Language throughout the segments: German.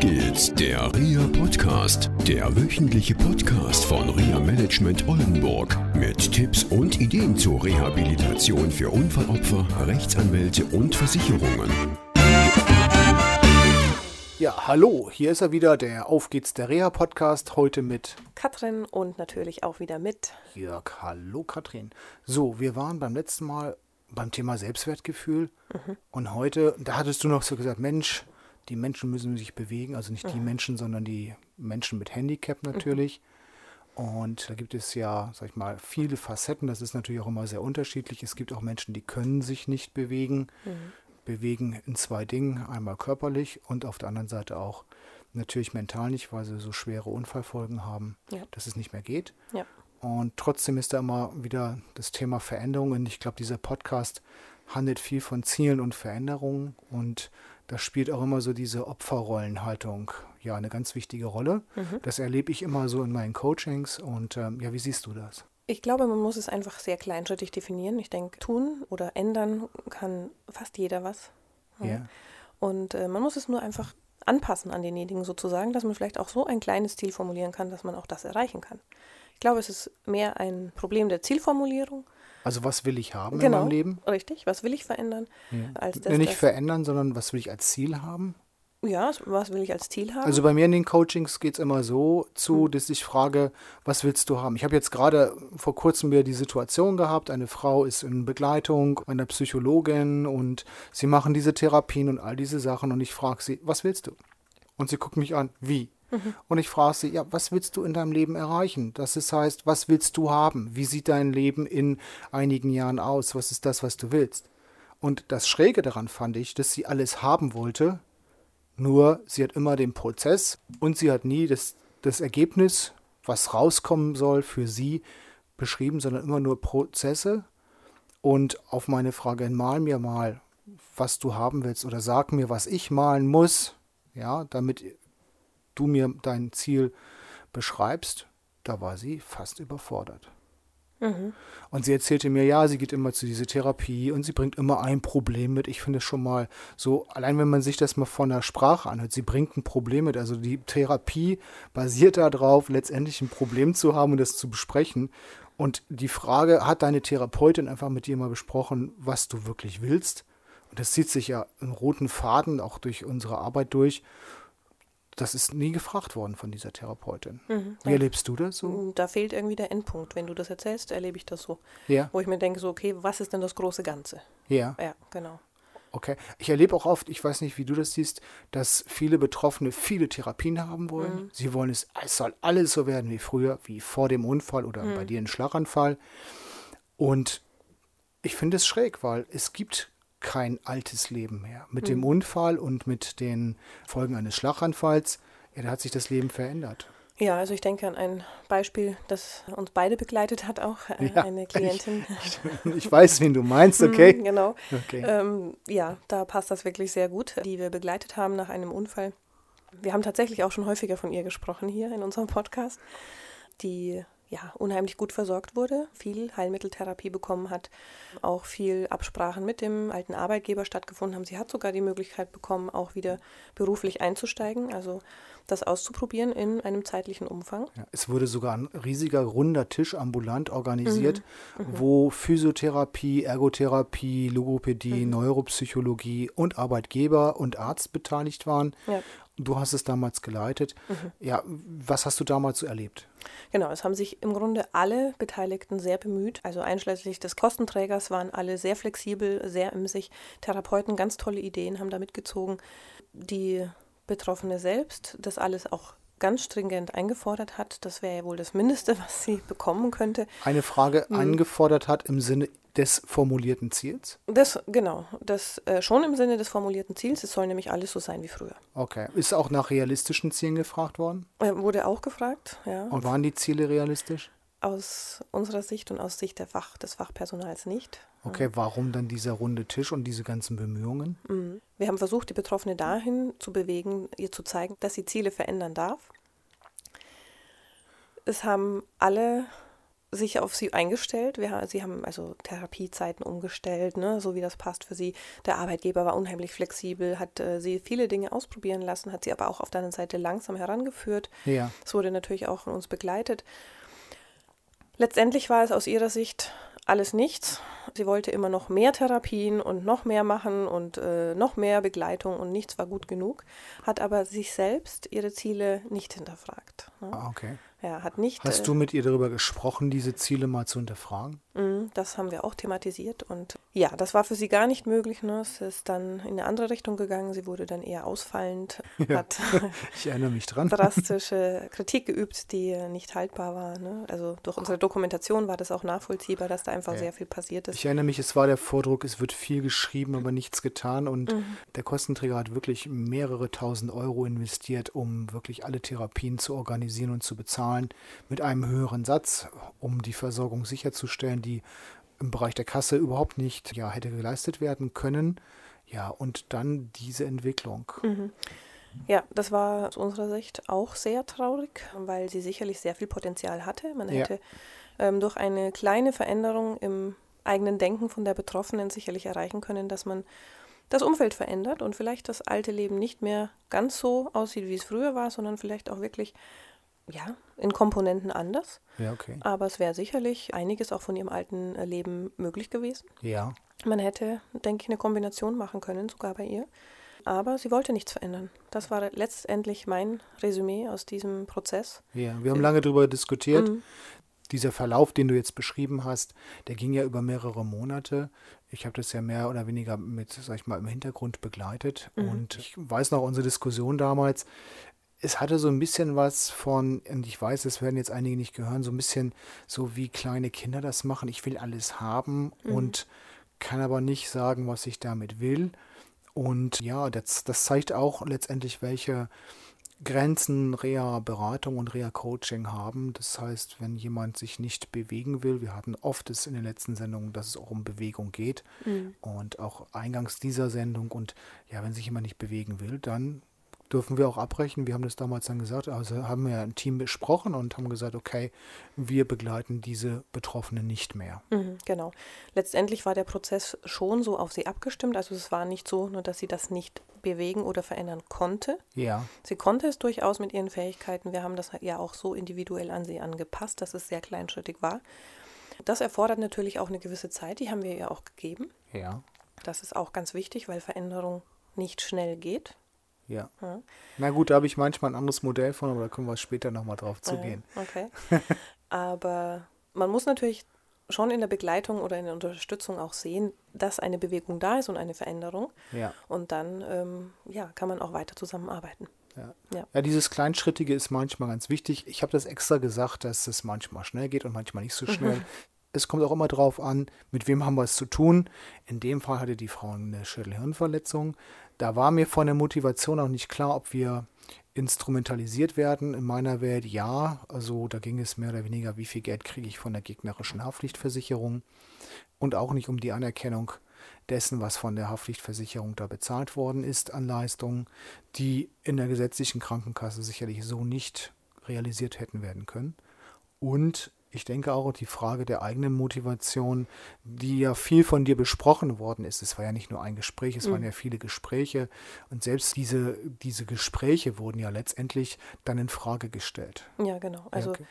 geht's, der RIA Podcast, der wöchentliche Podcast von RIA Management Oldenburg mit Tipps und Ideen zur Rehabilitation für Unfallopfer, Rechtsanwälte und Versicherungen. Ja, hallo, hier ist er wieder, der Auf geht's der Reha Podcast, heute mit Katrin und natürlich auch wieder mit Jörg. Hallo Katrin. So, wir waren beim letzten Mal beim Thema Selbstwertgefühl und heute, da hattest du noch so gesagt, Mensch, die Menschen müssen sich bewegen, also nicht die Menschen, sondern die Menschen mit Handicap natürlich. Und da gibt es ja, sag ich mal, viele Facetten. Das ist natürlich auch immer sehr unterschiedlich. Es gibt auch Menschen, die können sich nicht bewegen. Bewegen in zwei Dingen. Einmal körperlich und auf der anderen Seite auch natürlich mental nicht, weil sie so schwere Unfallfolgen haben, Ja. dass es nicht mehr geht. Ja. Und trotzdem ist da immer wieder das Thema Veränderung. Und ich glaube, dieser Podcast handelt viel von Zielen und Veränderungen. Und da spielt auch immer so diese Opferrollenhaltung ja eine ganz wichtige Rolle. Das erlebe ich immer so in meinen Coachings. Und ähm, ja, wie siehst du das? Ich glaube, man muss es einfach sehr kleinschrittig definieren. Ich denke, tun oder ändern kann fast jeder was. Ja. Und äh, man muss es nur einfach anpassen an denjenigen sozusagen, dass man vielleicht auch so ein kleines Ziel formulieren kann, dass man auch das erreichen kann. Ich glaube, es ist mehr ein Problem der Zielformulierung. Also was will ich haben in genau, meinem Leben? richtig. Was will ich verändern? Als das, nicht verändern, sondern was will ich als Ziel haben? ja, was will ich als Ziel haben? Also bei mir in den Coachings geht es immer so zu, dass ich frage, was willst du haben? Ich habe jetzt gerade vor kurzem wieder die Situation gehabt, eine Frau ist in Begleitung einer Psychologin und sie machen diese Therapien und all diese Sachen und ich frage sie, was willst du? Und sie guckt mich an, wie? Und ich frage sie, ja, was willst du in deinem Leben erreichen? Das ist, heißt, was willst du haben? Wie sieht dein Leben in einigen Jahren aus? Was ist das, was du willst? Und das Schräge daran fand ich, dass sie alles haben wollte, nur sie hat immer den Prozess und sie hat nie das, das Ergebnis, was rauskommen soll, für sie beschrieben, sondern immer nur Prozesse. Und auf meine Frage, mal mir mal, was du haben willst oder sag mir, was ich malen muss, ja, damit du mir dein Ziel beschreibst, da war sie fast überfordert. Und sie erzählte mir, ja, sie geht immer zu dieser Therapie und sie bringt immer ein Problem mit. Ich finde es schon mal so, allein wenn man sich das mal von der Sprache anhört, sie bringt ein Problem mit. Also die Therapie basiert darauf, letztendlich ein Problem zu haben und das zu besprechen. Und die Frage, hat deine Therapeutin einfach mit dir mal besprochen, was du wirklich willst? Und das zieht sich ja einen roten Faden auch durch unsere Arbeit durch. Das ist nie gefragt worden von dieser Therapeutin. Wie erlebst du das so? da fehlt irgendwie der Endpunkt. Wenn du das erzählst, erlebe ich das so. Ja, Wo ich mir denke, so, okay, was ist denn das große Ganze? ja. Ja, genau. Okay. Ich erlebe auch oft, ich weiß nicht, wie du das siehst, dass viele Betroffene viele Therapien haben wollen. Sie wollen es, es soll alles so werden wie früher, wie vor dem Unfall oder bei dir ein Schlaganfall. Und ich finde es schräg, weil es gibt kein altes Leben mehr. Mit dem Unfall und mit den Folgen eines Schlaganfalls, ja, da hat sich das Leben verändert. Ja, also ich denke an ein Beispiel, das uns beide begleitet hat, auch äh, Ja, eine Klientin. Ich weiß, wen du meinst, okay? Mhm, genau. Okay. Ähm, ja, da passt das wirklich sehr gut, die wir begleitet haben nach einem Unfall. Wir haben tatsächlich auch schon häufiger von ihr gesprochen hier in unserem Podcast, die ja unheimlich gut versorgt wurde, viel Heilmitteltherapie bekommen hat, auch viel Absprachen mit dem alten Arbeitgeber stattgefunden haben. Sie hat sogar die Möglichkeit bekommen, auch wieder beruflich einzusteigen, also das auszuprobieren in einem zeitlichen Umfang. Ja, es wurde sogar ein riesiger runder Tisch ambulant organisiert, wo Physiotherapie, Ergotherapie, Logopädie, Neuropsychologie und Arbeitgeber und Arzt beteiligt waren. Ja. Du hast es damals geleitet. Ja, was hast du damals so erlebt? Genau, es haben sich im Grunde alle Beteiligten sehr bemüht. Also einschließlich des Kostenträgers waren alle sehr flexibel, sehr emsig. Therapeuten ganz tolle Ideen haben da mitgezogen. Die Betroffene selbst, das alles auch ganz stringent eingefordert hat. Das wäre ja wohl das Mindeste, was sie bekommen könnte. Eine Frage angefordert hat im Sinne des formulierten Ziels? Das, genau, das äh, schon im Sinne des formulierten Ziels. Es soll nämlich alles so sein wie früher. Okay. Ist auch nach realistischen Zielen gefragt worden? Äh, wurde auch gefragt, ja. Und waren die Ziele realistisch? Aus unserer Sicht und aus Sicht der Fach, des Fachpersonals nicht. Okay, warum dann dieser runde Tisch und diese ganzen Bemühungen? Wir haben versucht, die Betroffene dahin zu bewegen, ihr zu zeigen, dass sie Ziele verändern darf. Es haben alle sich auf sie eingestellt. Wir, sie haben also Therapiezeiten umgestellt, ne, so wie das passt für sie. Der Arbeitgeber war unheimlich flexibel, hat äh, sie viele Dinge ausprobieren lassen, hat sie aber auch auf der anderen Seite langsam herangeführt. Ja. Es wurde natürlich auch von uns begleitet. Letztendlich war es aus ihrer Sicht alles nichts. Sie wollte immer noch mehr Therapien und noch mehr machen und äh, noch mehr Begleitung und nichts war gut genug, hat aber sich selbst ihre Ziele nicht hinterfragt. Ne? Ah, okay. Ja, hat nicht. Hast äh, du mit ihr darüber gesprochen, diese Ziele mal zu hinterfragen? Mhm, das haben wir auch thematisiert und ja, das war für sie gar nicht möglich. Ne? Es ist dann in eine andere Richtung gegangen. Sie wurde dann eher ausfallend, ja, hat ich erinnere mich dran. drastische Kritik geübt, die nicht haltbar war. Ne? Also durch unsere Dokumentation war das auch nachvollziehbar, dass da einfach ja. sehr viel passiert ist. Ich erinnere mich, es war der Vordruck, es wird viel geschrieben, aber nichts getan und mhm. der Kostenträger hat wirklich mehrere tausend Euro investiert, um wirklich alle Therapien zu organisieren und zu bezahlen mit einem höheren Satz, um die Versorgung sicherzustellen, die im Bereich der Kasse überhaupt nicht ja, hätte geleistet werden können. Ja, und dann diese Entwicklung. Mhm. Ja, das war aus unserer Sicht auch sehr traurig, weil sie sicherlich sehr viel Potenzial hatte. Man hätte ja. ähm, durch eine kleine Veränderung im eigenen Denken von der Betroffenen sicherlich erreichen können, dass man das Umfeld verändert und vielleicht das alte Leben nicht mehr ganz so aussieht, wie es früher war, sondern vielleicht auch wirklich ja, in Komponenten anders. Ja, okay. Aber es wäre sicherlich einiges auch von ihrem alten äh, Leben möglich gewesen. Ja. Man hätte, denke ich, eine Kombination machen können, sogar bei ihr. Aber sie wollte nichts verändern. Das war letztendlich mein Resümee aus diesem Prozess. Ja, wir haben lange darüber diskutiert. Mhm. Dieser Verlauf, den du jetzt beschrieben hast, der ging ja über mehrere Monate. Ich habe das ja mehr oder weniger mit, sag ich mal, im Hintergrund begleitet. Mhm. Und ich weiß noch unsere Diskussion damals es hatte so ein bisschen was von, und ich weiß, das werden jetzt einige nicht gehören, so ein bisschen so wie kleine Kinder das machen. Ich will alles haben mhm. und kann aber nicht sagen, was ich damit will. Und ja, das, das zeigt auch letztendlich, welche Grenzen Reha-Beratung und Reha-Coaching haben. Das heißt, wenn jemand sich nicht bewegen will, wir hatten oft es in den letzten Sendungen, dass es auch um Bewegung geht mhm. und auch eingangs dieser Sendung. Und ja, wenn sich jemand nicht bewegen will, dann dürfen wir auch abbrechen. Wir haben das damals dann gesagt, also haben wir ein Team besprochen und haben gesagt, okay, wir begleiten diese Betroffenen nicht mehr. Mhm, genau. Letztendlich war der Prozess schon so auf sie abgestimmt. Also es war nicht so, nur dass sie das nicht bewegen oder verändern konnte. Ja. Sie konnte es durchaus mit ihren Fähigkeiten. Wir haben das ja auch so individuell an sie angepasst, dass es sehr kleinschrittig war. Das erfordert natürlich auch eine gewisse Zeit, die haben wir ihr auch gegeben. Ja. Das ist auch ganz wichtig, weil Veränderung nicht schnell geht. Ja. ja. Na gut, da habe ich manchmal ein anderes Modell von, aber da können wir später nochmal drauf zugehen. Okay. aber man muss natürlich schon in der Begleitung oder in der Unterstützung auch sehen, dass eine Bewegung da ist und eine Veränderung. Ja. Und dann ähm, ja, kann man auch weiter zusammenarbeiten. Ja. Ja. ja, dieses Kleinschrittige ist manchmal ganz wichtig. Ich habe das extra gesagt, dass es manchmal schnell geht und manchmal nicht so schnell. es kommt auch immer darauf an, mit wem haben wir es zu tun. In dem Fall hatte die Frau eine Schädelhirnverletzung. Da war mir von der Motivation auch nicht klar, ob wir instrumentalisiert werden. In meiner Welt ja. Also da ging es mehr oder weniger, wie viel Geld kriege ich von der gegnerischen Haftpflichtversicherung und auch nicht um die Anerkennung dessen, was von der Haftpflichtversicherung da bezahlt worden ist an Leistungen, die in der gesetzlichen Krankenkasse sicherlich so nicht realisiert hätten werden können. Und ich denke auch die Frage der eigenen Motivation, die ja viel von dir besprochen worden ist. Es war ja nicht nur ein Gespräch, es mhm. waren ja viele Gespräche. Und selbst diese, diese Gespräche wurden ja letztendlich dann in Frage gestellt. Ja, genau. Also okay.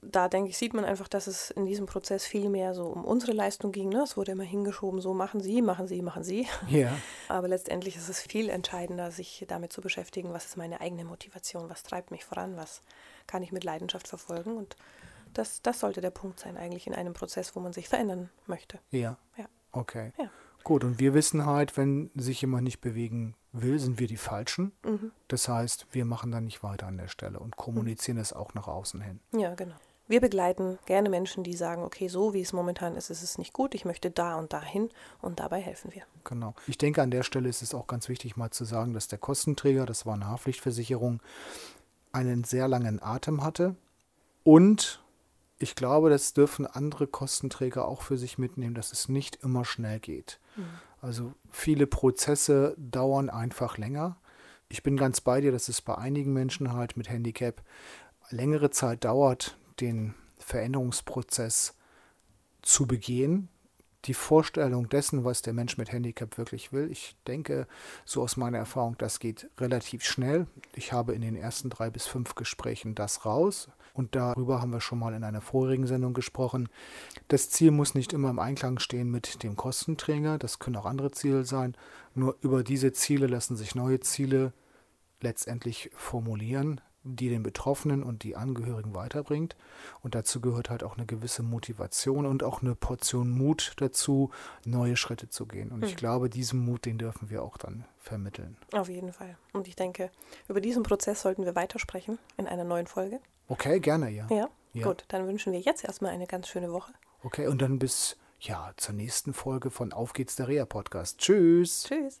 da denke ich, sieht man einfach, dass es in diesem Prozess viel mehr so um unsere Leistung ging. Ne? Es wurde immer hingeschoben, so machen Sie, machen Sie, machen Sie. Ja. Aber letztendlich ist es viel entscheidender, sich damit zu beschäftigen, was ist meine eigene Motivation, was treibt mich voran, was kann ich mit Leidenschaft verfolgen und das, das sollte der Punkt sein, eigentlich in einem Prozess, wo man sich verändern möchte. Ja. Ja. Okay. Ja. Gut, und wir wissen halt, wenn sich jemand nicht bewegen will, sind wir die Falschen. Mhm. Das heißt, wir machen dann nicht weiter an der Stelle und kommunizieren es mhm. auch nach außen hin. Ja, genau. Wir begleiten gerne Menschen, die sagen, okay, so wie es momentan ist, ist es nicht gut, ich möchte da und dahin und dabei helfen wir. Genau. Ich denke, an der Stelle ist es auch ganz wichtig, mal zu sagen, dass der Kostenträger, das war eine Haftpflichtversicherung, einen sehr langen Atem hatte und ich glaube, das dürfen andere Kostenträger auch für sich mitnehmen, dass es nicht immer schnell geht. Mhm. Also viele Prozesse dauern einfach länger. Ich bin ganz bei dir, dass es bei einigen Menschen halt mit Handicap längere Zeit dauert, den Veränderungsprozess zu begehen. Die Vorstellung dessen, was der Mensch mit Handicap wirklich will, ich denke, so aus meiner Erfahrung, das geht relativ schnell. Ich habe in den ersten drei bis fünf Gesprächen das raus. Und darüber haben wir schon mal in einer vorigen Sendung gesprochen. Das Ziel muss nicht immer im Einklang stehen mit dem Kostenträger. Das können auch andere Ziele sein. Nur über diese Ziele lassen sich neue Ziele letztendlich formulieren die den Betroffenen und die Angehörigen weiterbringt. Und dazu gehört halt auch eine gewisse Motivation und auch eine Portion Mut dazu, neue Schritte zu gehen. Und hm. ich glaube, diesen Mut, den dürfen wir auch dann vermitteln. Auf jeden Fall. Und ich denke, über diesen Prozess sollten wir weitersprechen in einer neuen Folge. Okay, gerne, ja. Ja, ja. gut. Dann wünschen wir jetzt erstmal eine ganz schöne Woche. Okay, und dann bis ja, zur nächsten Folge von Auf geht's der Reha Podcast. Tschüss. Tschüss.